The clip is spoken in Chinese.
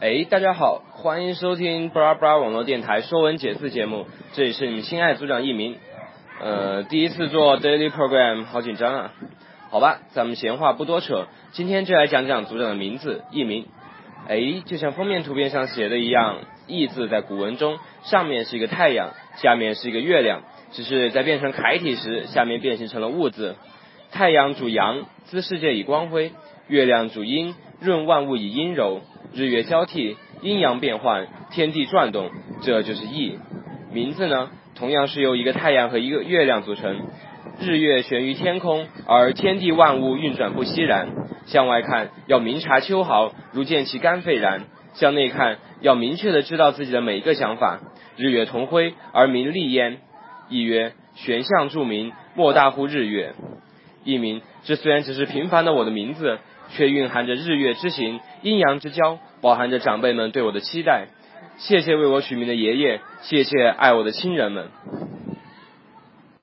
哎，大家好，欢迎收听布拉布拉网络电台说文解字节目，这里是你们亲爱组长一鸣。呃，第一次做 daily program，好紧张啊。好吧，咱们闲话不多扯，今天就来讲讲组长的名字一鸣。哎，就像封面图片上写的一样，义字在古文中上面是一个太阳，下面是一个月亮，只是在变成楷体时，下面变形成了物字。太阳主阳，滋世界以光辉；月亮主阴，润万物以阴柔。日月交替，阴阳变换，天地转动，这就是易。名字呢，同样是由一个太阳和一个月亮组成。日月悬于天空，而天地万物运转不息然。向外看，要明察秋毫，如见其肝肺然；向内看，要明确的知道自己的每一个想法。日月同辉，而明丽焉。亦曰：玄象著名，莫大乎日月。一名，这虽然只是平凡的我的名字，却蕴含着日月之行、阴阳之交，包含着长辈们对我的期待。谢谢为我取名的爷爷，谢谢爱我的亲人们。